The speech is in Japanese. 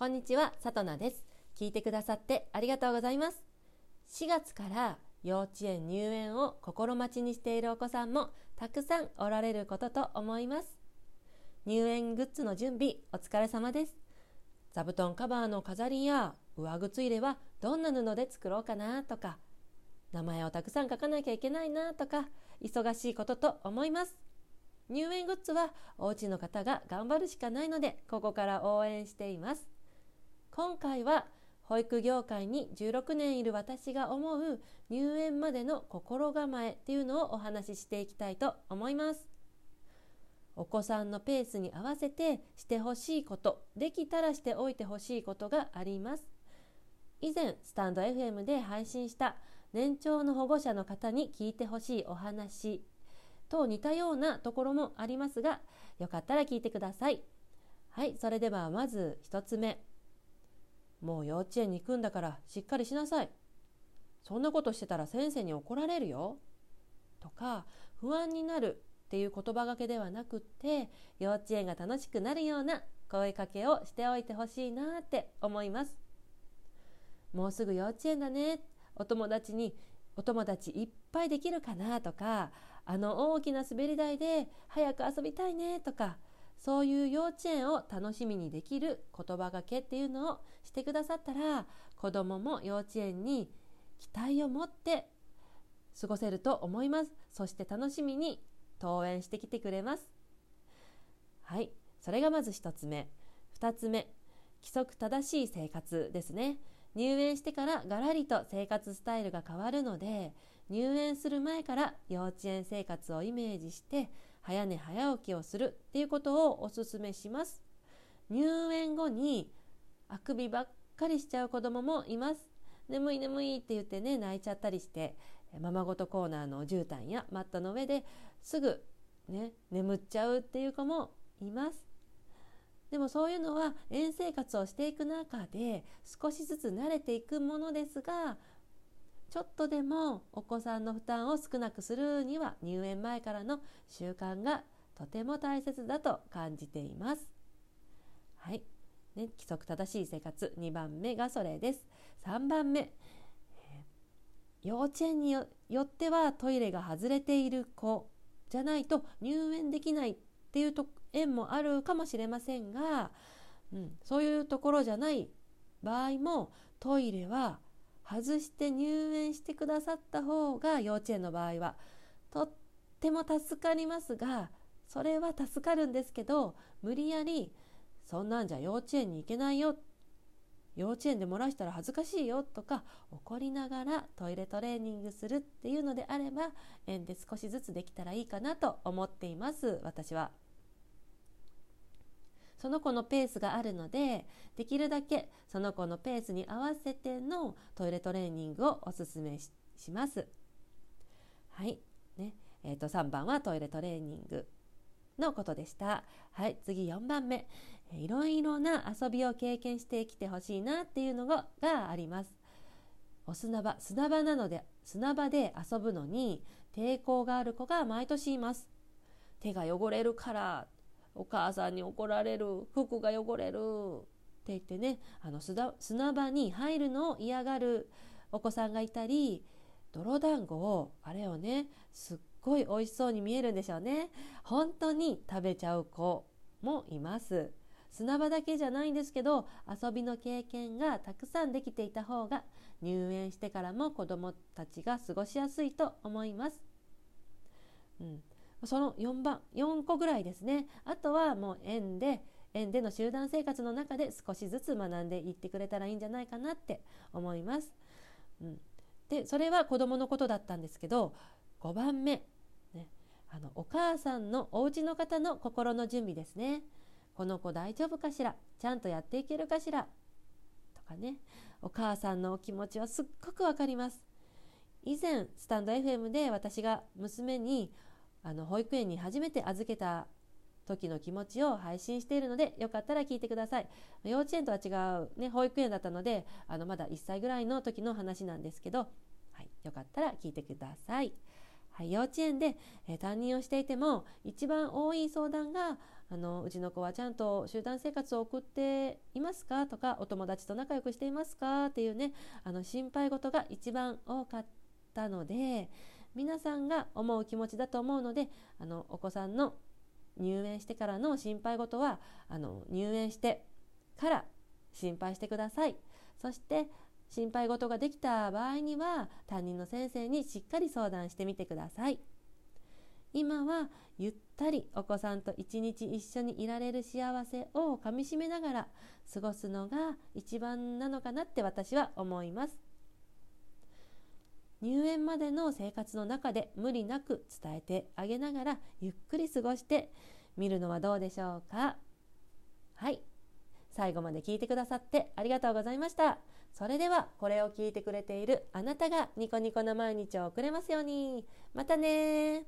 こんにちは、さとなです。聞いてくださってありがとうございます。4月から幼稚園入園を心待ちにしているお子さんもたくさんおられることと思います。入園グッズの準備お疲れ様です。座布団カバーの飾りや上靴入れはどんな布で作ろうかなとか、名前をたくさん書かなきゃいけないなとか、忙しいことと思います。入園グッズはお家の方が頑張るしかないので、ここから応援しています。今回は保育業界に16年いる私が思う入園までの心構えっていうのをお話ししていきたいと思います。お子さんのペースに合わせてしてほしいことできたらしておいてほしいことがあります。以前スタンド FM で配信した年長の保護者の方に聞いてほしいお話と似たようなところもありますがよかったら聞いてください。はいそれではまず1つ目。もう幼稚園に行くんだからしっかりしなさい。そんなことしてたら先生に怒られるよ。とか不安になるっていう言葉がけではなくって幼稚園が楽しくなるような声かけをしておいてほしいなって思います。もうすぐ幼稚園だね。お友達にお友達いっぱいできるかなとかあの大きな滑り台で早く遊びたいねとかそういう幼稚園を楽しみにできる言葉がけっていうのをしてくださったら子どもも幼稚園に期待を持って過ごせると思います。そして楽しみに登園してきてくれます。はい。それがまず1つ目。2つ目。規則正しい生活ですね。入園してからガラリと生活スタイルが変わるので入園する前から幼稚園生活をイメージして早寝早起きをするっていうことをおすすめします。入園後にあくびばっかりしちゃう子供もいます。眠い眠いって言ってね泣いちゃったりしてままごとコーナーの絨毯やマットの上ですぐね眠っちゃうっていう子もいます。でもそういうのは園生活をしていく中で少しずつ慣れていくものですがちょっとでもお子さんの負担を少なくするには入園前からの習慣がとても大切だと感じています。はい、ね、規則正しい生活2番目がそれです。3番目、幼稚園によってはトイレが外れている子じゃないと入園できないっていうと園もあるかもしれませんが、うん、そういうところじゃない場合もトイレは外して入園してくださった方が幼稚園の場合はとっても助かりますがそれは助かるんですけど無理やりそんなんじゃ幼稚園に行けないよ幼稚園で漏らしたら恥ずかしいよとか怒りながらトイレトレーニングするっていうのであれば園で少しずつできたらいいかなと思っています私は。その子のペースがあるのでできるだけその子のペースに合わせてのトイレトレーニングをおすすめします。はいねえー、と3番はトイレトレーニングのことでした。はい、次4番目。いろいろな遊びを経験してきてほしいなっていうのががあります。お砂場、砂場なので砂場で遊ぶのに抵抗がある子が毎年います。手が汚れるからお母さんに怒られる服が汚れるって言ってねあの砂場に入るのを嫌がるお子さんがいたり泥団子をあれをねすっごい美味しそうに見えるんでしょうね。本当に食べちゃう子もいます。砂場だけじゃないんですけど遊びの経験がたくさんできていた方が入園してからも子どもたちが過ごしやすいと思います、うん、その4番4個ぐらいですね。あとはもう園で園での集団生活の中で少しずつ学んでいってくれたらいいんじゃないかなって思います。うん、でそれは子どものことだったんですけど5番目、ね、あのお母さんのお家の方の心の準備ですね。この子大丈夫かしら？ちゃんとやっていけるかしら？とかね。お母さんのお気持ちはすっごくわかります。以前スタンド FM で私が娘にあの保育園に初めて預けた時の気持ちを配信しているのでよかったら聞いてください。幼稚園とは違う、ね、保育園だったのであのまだ1歳ぐらいの時の話なんですけど、はい、よかったら聞いてください、はい、幼稚園で、えー、担任をしていても一番多い相談があのうちの子はちゃんと集団生活を送っていますかとかお友達と仲良くしていますかっていうねあの心配事が一番多かったので皆さんが思う気持ちだと思うのであのお子さんの入園してからの心配事はあの入園してから心配してくださいそして心配事ができた場合には担任の先生にしっかり相談してみてください。今はゆったりお子さんと一日一緒にいられる幸せをかみしめながら過ごすのが一番なのかなって私は思います入園までの生活の中で無理なく伝えてあげながらゆっくり過ごしてみるのはどうでしょうか？はい。最後まで聞いてくださってありがとうございました。それではこれを聞いてくれているあなたがニコニコな毎日を送れますように。またね